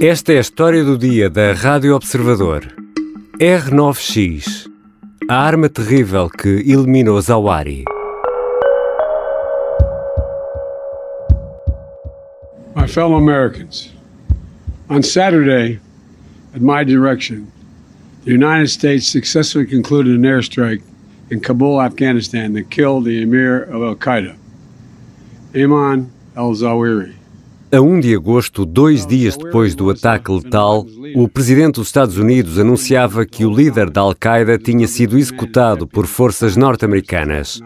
Esta é a história do dia da Rádio Observador. R9X, a arma terrível que eliminou Zawari. My fellow Americans, on Saturday, at my direction, the United States successfully concluded an airstrike in Kabul, Afghanistan, that killed the emir of Al Qaeda, Ayman al Zawahiri. A 1 de agosto, dois dias depois do ataque letal, o presidente dos Estados Unidos anunciava que o líder da Al-Qaeda tinha sido executado por forças norte-americanas.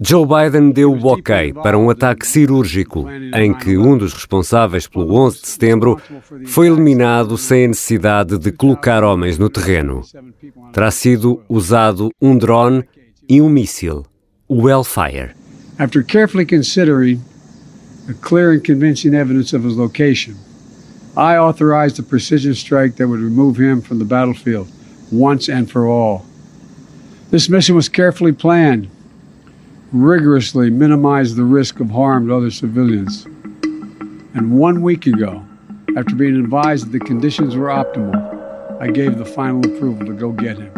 Joe Biden deu o ok para um ataque cirúrgico, em que um dos responsáveis pelo 11 de setembro foi eliminado sem a necessidade de colocar homens no terreno. Terá sido usado um drone e um míssil, o Hellfire. After carefully considering clear and convincing evidence of his location, I authorized a precision strike that would remove him from the battlefield once and for all. This mission was carefully planned, rigorously minimized the risk of harm to other civilians. And one week ago, after being advised that the conditions were optimal, I gave the final approval to go get him.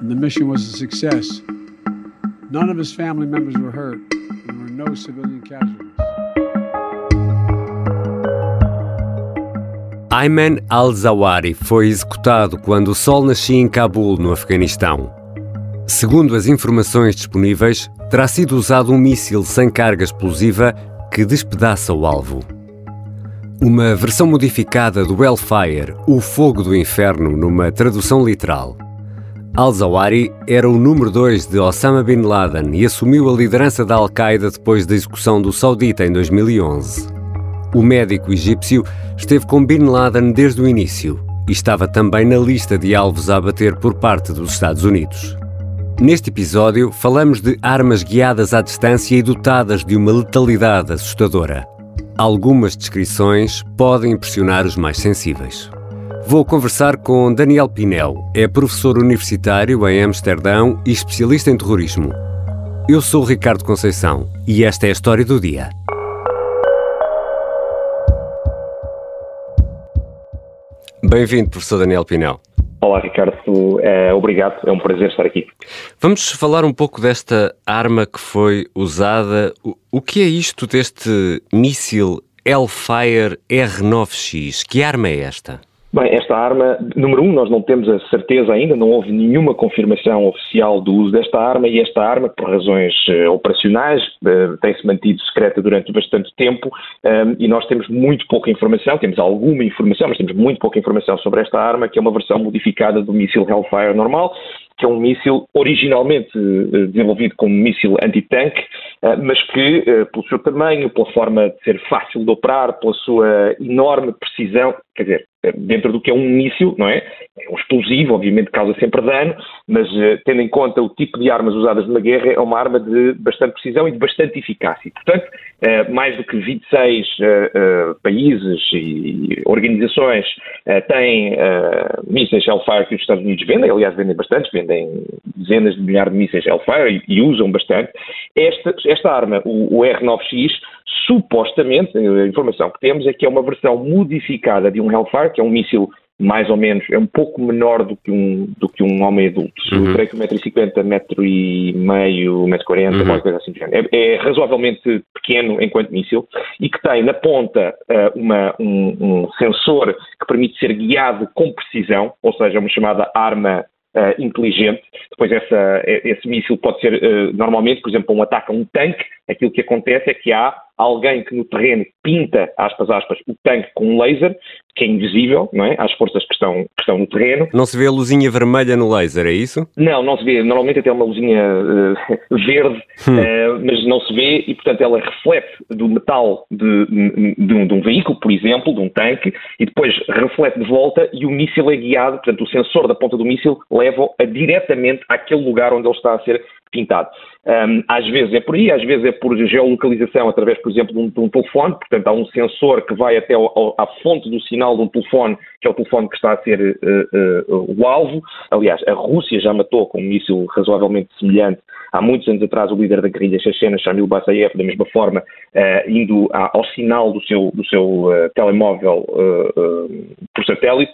And the mission was a success. None of his family members were hurt, and there were no civilian casualties. Ayman al-Zawahiri foi executado quando o sol nascia em Cabul, no Afeganistão. Segundo as informações disponíveis, terá sido usado um míssil sem carga explosiva que despedaça o alvo. Uma versão modificada do Hellfire, o fogo do inferno, numa tradução literal. Al-Zawahiri era o número 2 de Osama Bin Laden e assumiu a liderança da Al-Qaeda depois da execução do saudita em 2011. O médico egípcio esteve com Bin Laden desde o início e estava também na lista de alvos a abater por parte dos Estados Unidos. Neste episódio, falamos de armas guiadas à distância e dotadas de uma letalidade assustadora. Algumas descrições podem impressionar os mais sensíveis. Vou conversar com Daniel Pinel, é professor universitário em Amsterdão e especialista em terrorismo. Eu sou Ricardo Conceição e esta é a história do dia. Bem-vindo, professor Daniel Pinel. Olá, Ricardo. É, obrigado. É um prazer estar aqui. Vamos falar um pouco desta arma que foi usada. O, o que é isto deste míssil Hellfire R9X? Que arma é esta? Bem, esta arma, número um, nós não temos a certeza ainda, não houve nenhuma confirmação oficial do uso desta arma e esta arma, por razões uh, operacionais, uh, tem-se mantido secreta durante bastante tempo um, e nós temos muito pouca informação, temos alguma informação, mas temos muito pouca informação sobre esta arma, que é uma versão modificada do míssil Hellfire normal, que é um míssil originalmente uh, desenvolvido como míssil anti-tanque, mas que, pelo seu tamanho, pela forma de ser fácil de operar, pela sua enorme precisão, quer dizer, dentro do que é um míssil, não é? É um explosivo, obviamente causa sempre dano, mas uh, tendo em conta o tipo de armas usadas numa guerra, é uma arma de bastante precisão e de bastante eficácia. Portanto, uh, mais do que 26 uh, países e organizações têm mísseis Hellfire que os Estados Unidos vendem, aliás, vendem bastante, vendem dezenas de milhares de mísseis Hellfire e, e usam bastante. Esta, esta arma, o, o R9X, supostamente, a informação que temos é que é uma versão modificada de um Hellfire, que é um míssil mais ou menos, é um pouco menor do que um, do que um homem adulto. Uhum. Eu creio que 1,50m, metro e meio, 1,40m, uhum. coisa assim. É, é razoavelmente pequeno enquanto míssil e que tem na ponta uh, uma, um, um sensor que permite ser guiado com precisão, ou seja, uma chamada arma Uh, inteligente. Depois essa, esse míssil pode ser, uh, normalmente, por exemplo, um ataque a um tanque, aquilo que acontece é que há alguém que no terreno pinta, aspas, aspas, o tanque com um laser, que é invisível, não é? Às forças que estão, que estão no terreno. Não se vê a luzinha vermelha no laser, é isso? Não, não se vê. Normalmente até uma luzinha uh, verde, hum. uh, mas não se vê e, portanto, ela reflete do metal de, de, um, de, um, veículo, por exemplo, de um tanque, e depois reflete de volta e o míssil é guiado, portanto, o sensor da ponta do míssil leva-o diretamente àquele lugar onde ele está a ser pintado. Um, às vezes é por aí, às vezes é por geolocalização através, por exemplo, de um, de um telefone, portanto há um sensor que vai até ao, ao, à fonte do sinal de um telefone que é o telefone que está a ser uh, uh, o alvo. Aliás, a Rússia já matou com um míssil razoavelmente semelhante há muitos anos atrás o líder da guerrilha chechena, Shamil Basayev, da mesma forma, uh, indo ao sinal do seu, do seu telemóvel por satélite.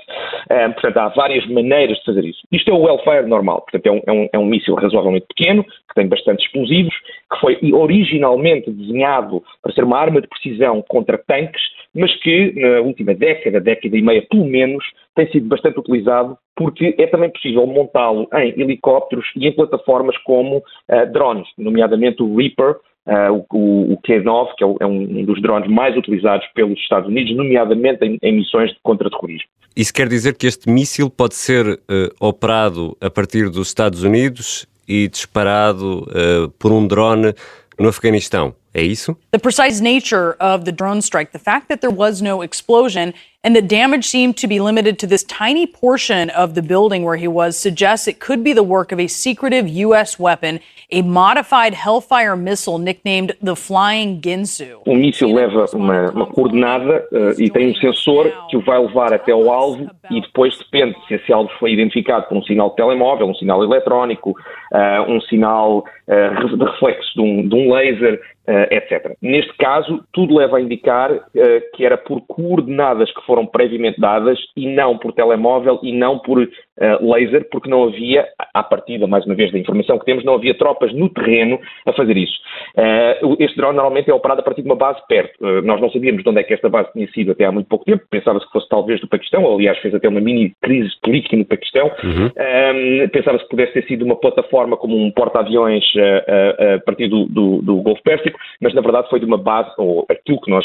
portanto, há várias maneiras de fazer isso. Isto é o welfare normal, portanto, é um, é um, é um míssil razoavelmente pequeno, que tem bastante explosivos, que foi originalmente desenhado para ser uma arma de precisão contra tanques, mas que na última década, década e meia pelo menos, tem sido bastante utilizado porque é também possível montá-lo em helicópteros e em plataformas como uh, drones, nomeadamente o Reaper, uh, o, o, Q9, que é, é, um dos drones mais utilizados pelos Estados Unidos, nomeadamente em, em missões de contra-terrorismo. Isso quer dizer que este míssil pode ser uh, operado a partir dos Estados Unidos e disparado por um drone no Afeganistão. É isso? The precise nature of the drone strike, the fact that there was no explosion and the damage seemed to be limited to this tiny portion of the building where he was suggests it could be the work of a secretive U.S. weapon, a modified Hellfire missile nicknamed the Flying Ginsu. O míssil leva uma, uma coordenada uh, e tem um sensor que o vai levar até o alvo e depois depende se esse alvo foi identificado por um sinal de telemóvel, um sinal eletrónico, uh, um sinal uh, de reflexo de um, de um laser, etc. Neste caso, tudo leva a indicar que era por coordenadas que foram previamente dadas e não por telemóvel e não por laser, porque não havia, à partida, mais uma vez, da informação que temos, não havia tropas no terreno a fazer isso. este drone normalmente é operado a partir de uma base perto. nós não sabíamos de onde é que esta base tinha sido até há muito pouco tempo, pensava-se que fosse talvez do Paquistão, aliás fez até uma mini crise política no Paquistão, uhum. pensava-se que pudesse ter sido uma plataforma como um porta-aviões a partir do, do, do Golfo Pérsico, mas na verdade foi de uma base, ou aquilo que nós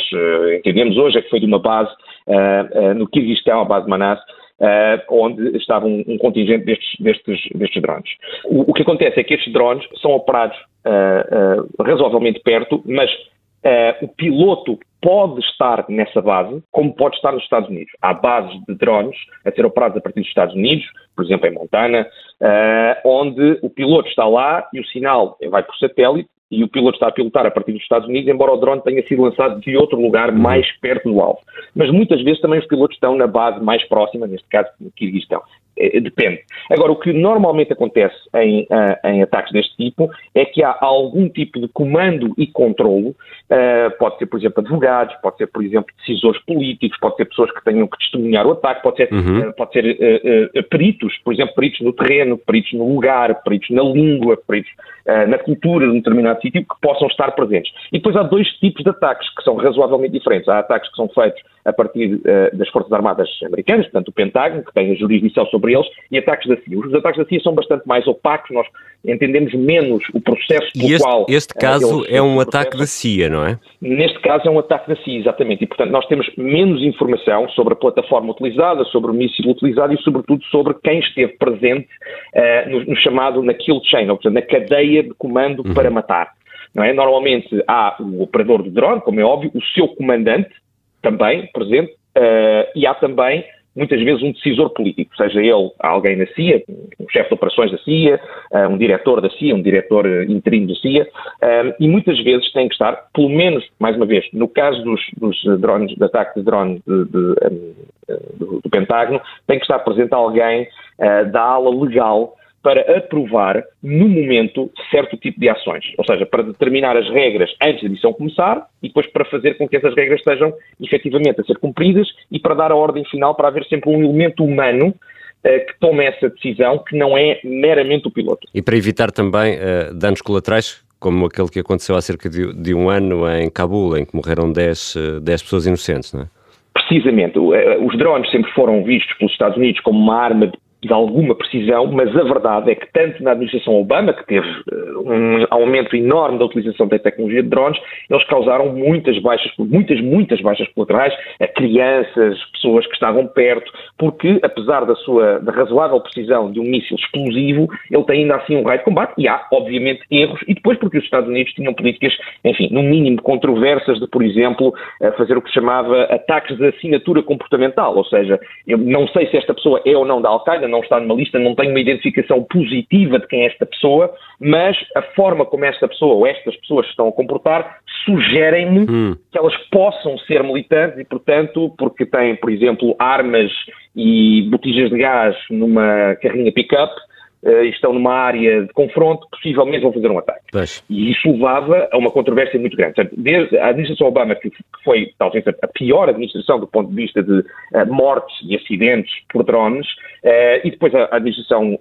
entendemos hoje é que foi de uma base no Kirguistão, a base Manas, Uh, onde estava um, um contingente destes, destes, destes drones. O, o, que acontece é que estes drones são operados uh, uh, razoavelmente perto, mas o piloto pode estar nessa base, como pode estar nos Estados Unidos. Há bases de drones a ser operadas a partir dos Estados Unidos, por exemplo em Montana, onde o piloto está lá e o sinal vai por satélite e o piloto está a pilotar a partir dos Estados Unidos, embora o drone tenha sido lançado de outro lugar uhum. mais perto do alvo. Mas muitas vezes também os pilotos estão na base mais próxima, neste caso no Kirguistão. É, depende. Agora, o que normalmente acontece em, uh, em, ataques deste tipo é que há algum tipo de comando e controlo, uh, pode ser, por exemplo, advogados, pode ser, por exemplo, decisores políticos, pode ser pessoas que tenham que testemunhar o ataque, pode ser, uhum. uh, pode ser peritos, por exemplo, peritos no terreno, peritos no lugar, peritos na língua, peritos na cultura de um determinado sítio, que possam estar presentes. E depois há dois tipos de ataques que são razoavelmente diferentes. Há ataques que são feitos a partir das Forças Armadas Americanas, portanto, o Pentágono, que tem a jurisdição sobre eles e ataques da CIA. Os ataques da CIA são bastante mais opacos, nós entendemos menos o processo pelo este, qual... Este eh, caso é um ataque da CIA, não é? Neste caso é um ataque da CIA, exatamente. E, portanto, nós temos menos informação sobre a plataforma utilizada, sobre o míssil utilizado e, sobretudo, sobre quem esteve presente uh, no, no, chamado, na kill chain, ou seja, na cadeia de comando uhum. para matar. É? Normalmente há o operador do drone, como é óbvio, o seu comandante também presente, uh, e há também muitas vezes um decisor político, seja ele alguém na CIA, um chefe de operações da CIA, eh, um diretor da CIA, um diretor eh, interino da CIA, e muitas vezes tem que estar, pelo menos, mais uma vez, no caso dos, dos drones, de ataque de drone de, de, do, do, Pentágono, tem que estar presente alguém da ala legal para aprovar, no momento, certo tipo de ações. Ou seja, para determinar as regras antes da missão começar e depois para fazer com que essas regras estejam efetivamente a ser cumpridas e para dar a ordem final para haver sempre um elemento humano uh, que tome essa decisão que não é meramente o piloto. E para evitar também uh, danos colaterais, como aquele que aconteceu há cerca de, de, um ano em Cabul, em que morreram 10, 10 eh, pessoas inocentes, não é? Precisamente. Os drones sempre foram vistos pelos Estados Unidos como uma arma de de alguma precisão, mas a verdade é que tanto na administração Obama, que teve uh, um aumento enorme da utilização da tecnologia de drones, eles causaram muitas baixas, muitas, muitas baixas colaterais a crianças, pessoas que estavam perto, porque apesar da sua da razoável precisão de um míssil explosivo, ele tem ainda assim um raio de combate e há, obviamente, erros, e depois porque os Estados Unidos tinham políticas, enfim, no mínimo controversas de, por exemplo, fazer o que se chamava ataques de assinatura comportamental, ou seja, eu não sei se esta pessoa é ou não da Al-Qaeda, não está numa lista, não tenho uma identificação positiva de quem é esta pessoa, mas a forma como esta pessoa ou estas pessoas se estão a comportar sugerem-me hum. que elas possam ser militantes e, portanto, porque têm, por exemplo, armas e botijas de gás numa carrinha pick-up, uh, estão numa área de confronto, possivelmente vão fazer um ataque. Pois. E isso levava a uma controvérsia muito grande. Portanto, desde a administração Obama, que foi talvez a pior administração do ponto de vista de uh, mortes e acidentes por drones, uh, e depois a, administração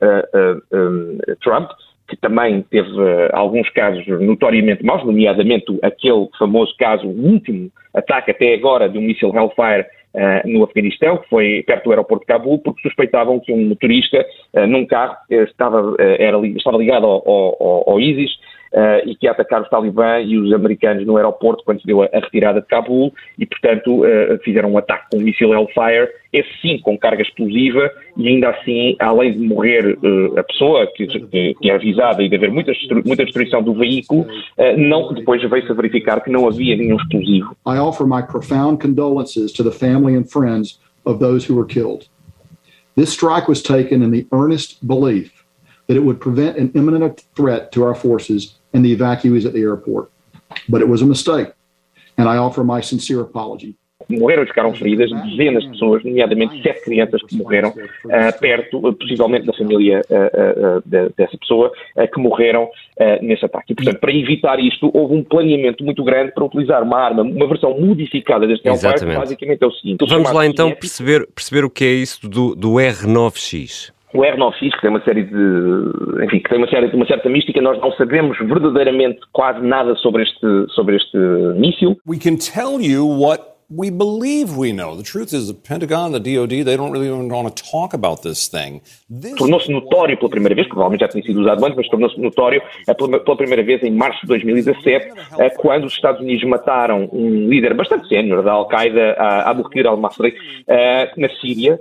um, Trump, que também teve uh, alguns casos notoriamente maus, nomeadamente aquele famoso caso, o último ataque até agora de um míssil Hellfire uh, no Afeganistão, que foi perto do aeroporto de Cabul, porque suspeitavam que um motorista uh, num carro estava, era, estava ligado ao, ao, ao ISIS uh, e que ia atacar os talibã e os americanos no aeroporto quando se deu a, a retirada de Cabul e, portanto, uh, fizeram um ataque com um míssil Hellfire, esse sim com carga explosiva e ainda assim, além de morrer uh, a pessoa que, que, que, é avisada e de haver muita, muita destruição do veículo, não, depois veio-se a verificar que não havia nenhum explosivo. I offer my profound condolences to the family and friends of those who were killed. This strike was taken in the earnest belief that it would prevent an imminent threat to our forces and the evacuees at the airport. But it was a mistake, and I offer my sincere apology. morreram e ficaram feridas dezenas de pessoas, nomeadamente sete crianças que morreram uh, perto, possivelmente da família uh, uh, de, dessa pessoa, que morreram nesse ataque. E, portanto, para evitar isto, houve um planeamento muito grande para utilizar uma arma, uma versão modificada deste Hellfire, que basicamente é o seguinte. Vamos lá então perceber, perceber o que é isso do, do R9X o R9X, que tem uma série de, enfim, que tem uma, série, uma certa mística, nós não sabemos verdadeiramente quase nada sobre este, sobre este míssil. We can tell you what we believe we know. The truth is, the Pentagon, the DoD, they don't really want to talk about this thing. Tornou-se notório pela primeira vez, provavelmente já tinha sido usado antes, mas tornou-se notório eh, pela primeira vez em março de 2017, eh, quando os Estados Unidos mataram um líder bastante sénior da Al-Qaeda, Abu Bakr al-Masri, eh, na Síria,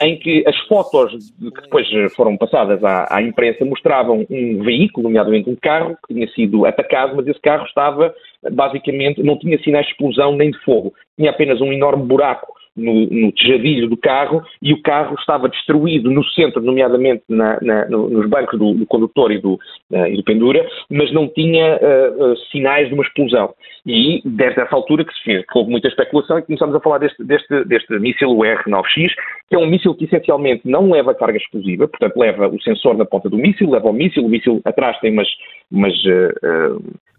em que as fotos que depois foram passadas à imprensa mostravam um veículo, nomeadamente um carro, que tinha sido atacado, mas esse carro estava basicamente não tinha sinais de explosão nem de fogo. Tinha apenas um enorme buraco no, no tejadilho do carro e o carro estava destruído no centro, nomeadamente na, na, no, nos bancos do, do condutor e do, uh, e do, pendura, mas não tinha uh, uh, sinais de uma explosão. E desde essa altura que se fez, que houve muita especulação e começamos a falar deste, deste, deste míssil, o R9X, que é um míssil que essencialmente não leva carga explosiva, portanto leva o sensor na ponta do míssil, leva o míssil, o míssil atrás tem umas, umas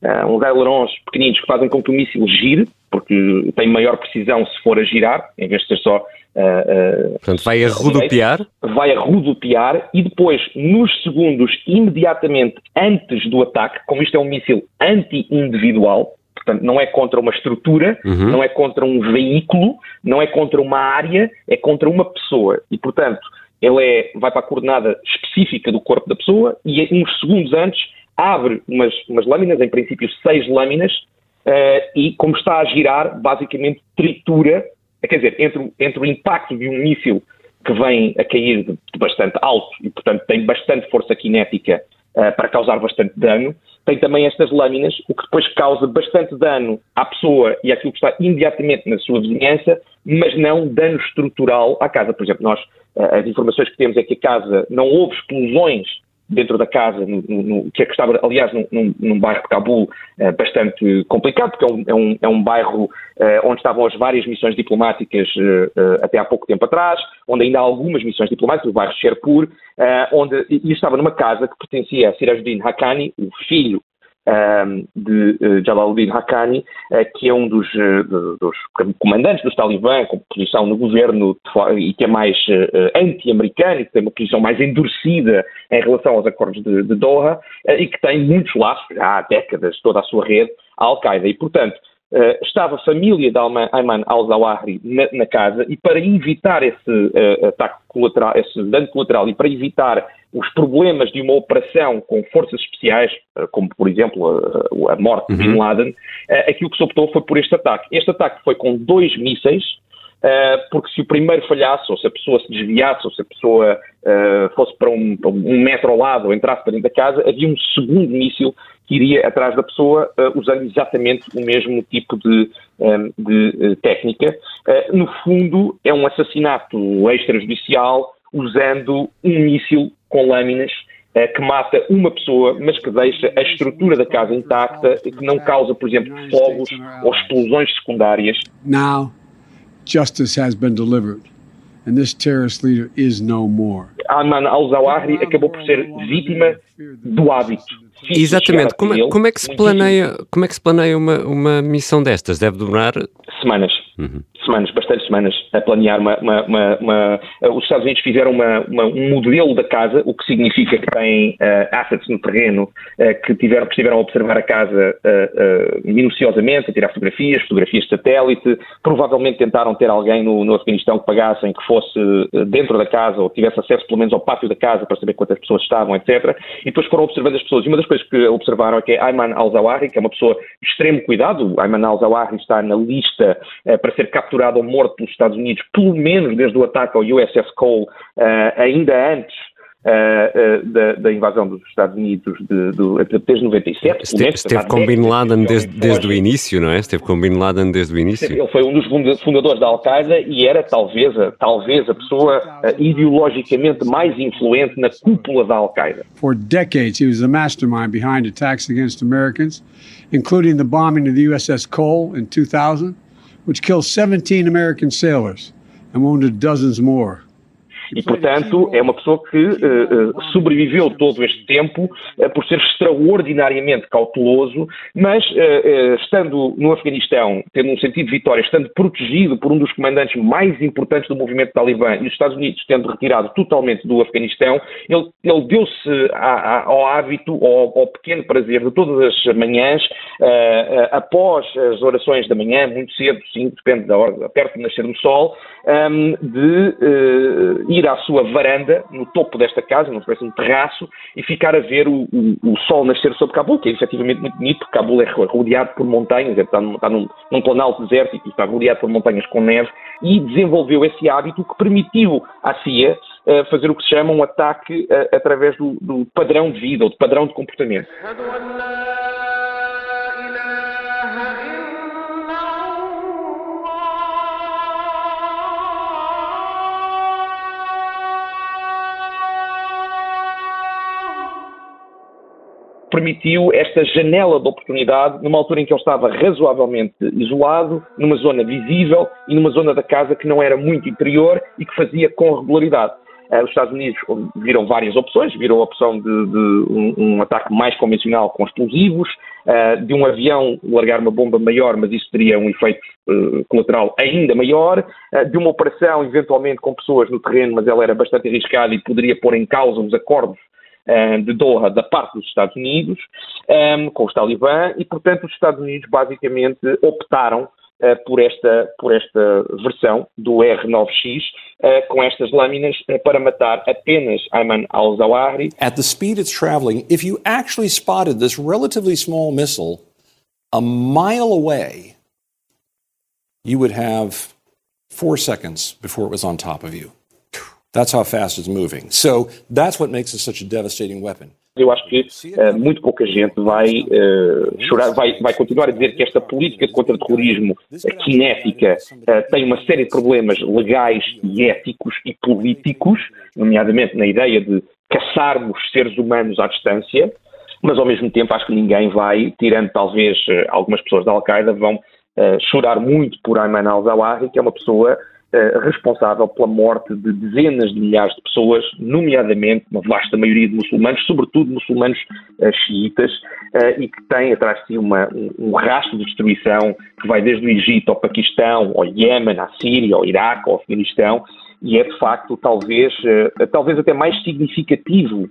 uh, uns ailerons pequeninos que fazem com que o míssil gire, porque tem maior precisão se for a girar, em vez de ser só. Uh, Portanto, vai a rodopiar? Vai a rodopiar e depois, nos segundos imediatamente antes do ataque, como isto é um míssil anti-individual, portanto, não é contra uma estrutura, uhum. não é contra um veículo, não é contra uma área, é contra uma pessoa. E, portanto, ele é, vai para a coordenada específica do corpo da pessoa e uns segundos antes abre umas, umas lâminas, em princípio seis lâminas, uh, e como está a girar, basicamente tritura, quer dizer, entre, entre o impacto de um míssil que vem a cair de, de bastante alto e, portanto, tem bastante força cinética uh, para causar bastante dano, tem também estas lâminas, o que depois causa bastante dano à pessoa e àquilo que está imediatamente na sua vizinhança, mas não dano estrutural à casa. Por exemplo, nós, uh, as informações que temos é que a casa não houve explosões dentro da casa, no, no, que, é que estava, aliás, num, num, bairro de Cabul uh, bastante complicado, porque é um, é um, é um bairro uh, onde estavam as várias missões diplomáticas uh, até há pouco tempo atrás, onde ainda há algumas missões diplomáticas, o bairro Sherpur, onde, e estava numa casa que pertencia a Sirajuddin Haqqani, o filho de uh, Jalaluddin Haqqani, uh, que é um dos, uh, dos, comandantes dos Talibã, com posição no governo e que é mais anti-americano, que tem uma posição mais endurecida em relação aos acordos de, de Doha e que tem muitos laços, já há décadas, toda a sua rede, à Al-Qaeda. E, portanto, Uh, estava a família de Ayman al-Zawahri na, na, casa e para evitar esse uh, ataque colateral, esse dano colateral e para evitar os problemas de uma operação com forças especiais, uh, como por exemplo a, a morte uhum. de Bin Laden, aquilo que se optou foi por este ataque. Este ataque foi com dois mísseis, porque se o primeiro falhasse, ou se a pessoa se desviasse, ou se a pessoa fosse para um, para um metro ao lado ou entrasse para dentro da casa, havia um segundo míssil que iria atrás da pessoa uh, usando exatamente o mesmo tipo de, de técnica. No fundo, é um assassinato extrajudicial usando um míssil com lâminas eh, que mata uma pessoa, mas que deixa a estrutura da casa intacta e que não causa, por exemplo, fogos ou explosões secundárias. Now, justice has been delivered, and this terrorist leader is no more. Ayman al-Zawahri acabou por ser vítima do hábito. Exatamente. Como é, como é, que se planeia, como é que se planeia uma, uma missão destas? Deve demorar semanas. Uhum. Semanas, bastantes semanas, a planear uma. uma, uma, uma os Estados Unidos fizeram um modelo da casa, o que significa que têm uh, assets no terreno uh, que, tiveram, que estiveram a observar a casa uh, minuciosamente, a tirar fotografias, fotografias de satélite. Provavelmente tentaram ter alguém no, no Afeganistão que pagassem, que fosse dentro da casa ou tivesse acesso pelo menos ao pátio da casa para saber quantas pessoas estavam, etc. E depois foram observando as pessoas. E uma das coisas que observaram é que Ayman al-Zawahri, que é uma pessoa de extremo cuidado, Ayman al-Zawahri está na lista para ser capturado ou morto pelos Estados Unidos, pelo menos desde o ataque ao USS Cole, uh, ainda antes uh, da, da, invasão dos Estados Unidos de, de, desde 97. Esteve, esteve com Bin Laden desde, desde o início, não é? Esteve com Bin Laden desde o início. Ele foi um dos fundadores da Al-Qaeda e era talvez, talvez a pessoa ideologicamente mais influente na cúpula da Al-Qaeda. For decades he was the mastermind behind attacks against Americans, including the bombing of the USS Cole in 2000. Which killed 17 American sailors and wounded dozens more. E, portanto, é uma pessoa que uh, sobreviveu todo este tempo uh, por ser extraordinariamente cauteloso, mas uh, estando no Afeganistão, tendo um sentido de vitória, estando protegido por um dos comandantes mais importantes do movimento talibã e os Estados Unidos tendo retirado totalmente do Afeganistão, ele, ele deu-se ao hábito, ao, ao, pequeno prazer de todas as manhãs, após as orações da manhã, muito cedo, sim, depende da hora, perto de nascer do sol, um, de ir à sua varanda, no topo desta casa, não parece um terraço, e ficar a ver o, o, o, sol nascer sobre Cabul, que é efetivamente muito bonito, porque Cabul é rodeado por montanhas, é, está, está num, num planalto desértico está rodeado por montanhas com neve, e desenvolveu esse hábito que permitiu à CIA uh, fazer o que se chama um ataque uh, através do, do padrão de vida ou do padrão de comportamento. Permitiu esta janela de oportunidade numa altura em que ele estava razoavelmente isolado, numa zona visível e numa zona da casa que não era muito interior e que fazia com regularidade. Uh, os Estados Unidos viram várias opções, viram a opção de, de um, um, ataque mais convencional com explosivos, uh, de um avião largar uma bomba maior, mas isso teria um efeito uh, colateral ainda maior, de uma operação eventualmente com pessoas no terreno, mas ela era bastante arriscada e poderia pôr em causa os acordos de Doha da parte dos Estados Unidos, ehm, com os talibã, e, portanto, os Estados Unidos basicamente optaram uh, por, esta, por esta versão do R9X, uh, com estas lâminas, uh, para matar apenas Ayman al-Zawahri. At the speed it's traveling, if you actually spotted this relatively small missile a mile away, you would have four seconds before it was on top of you. That's how fast it's moving. So that's what makes it such a devastating weapon. Eu acho que uh, muito pouca gente vai uh, chorar, vai, vai continuar a dizer que esta política contra o terrorismo uh, cinética tem uma série de problemas legais e éticos e políticos, nomeadamente na ideia de caçarmos seres humanos à distância, mas ao mesmo tempo acho que ninguém vai, tirando talvez algumas pessoas da Al-Qaeda, vão chorar muito por Ayman al-Zawahri, que é uma pessoa eh, responsável pela morte de dezenas de milhares de pessoas, nomeadamente uma vasta maioria de muçulmanos, sobretudo muçulmanos uh, xiitas, uh, e que tem atrás de si uma, um, um rastro de destruição que vai desde o Egito ao Paquistão, ao Iémen, à Síria, ao Iraque, ao Afeganistão, e é de facto talvez, talvez até mais significativo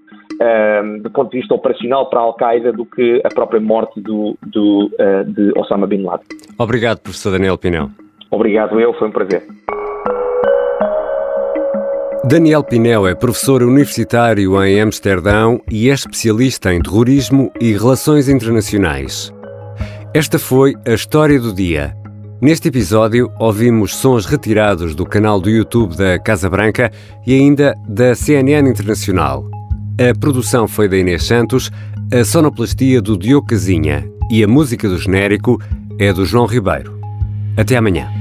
do ponto de vista operacional para a Al-Qaeda do que a própria morte do, do de Osama Bin Laden. Obrigado, professor Daniel Pinel. Obrigado eu, foi um prazer. Daniel Pinel é professor universitário em Amsterdão e é especialista em terrorismo e relações internacionais. Esta foi a história do dia. Neste episódio, ouvimos sons retirados do canal do YouTube da Casa Branca e ainda da CNN Internacional. A produção foi da Inês Santos, a sonoplastia do Diogo Casinha e a música do genérico é do João Ribeiro. Até amanhã.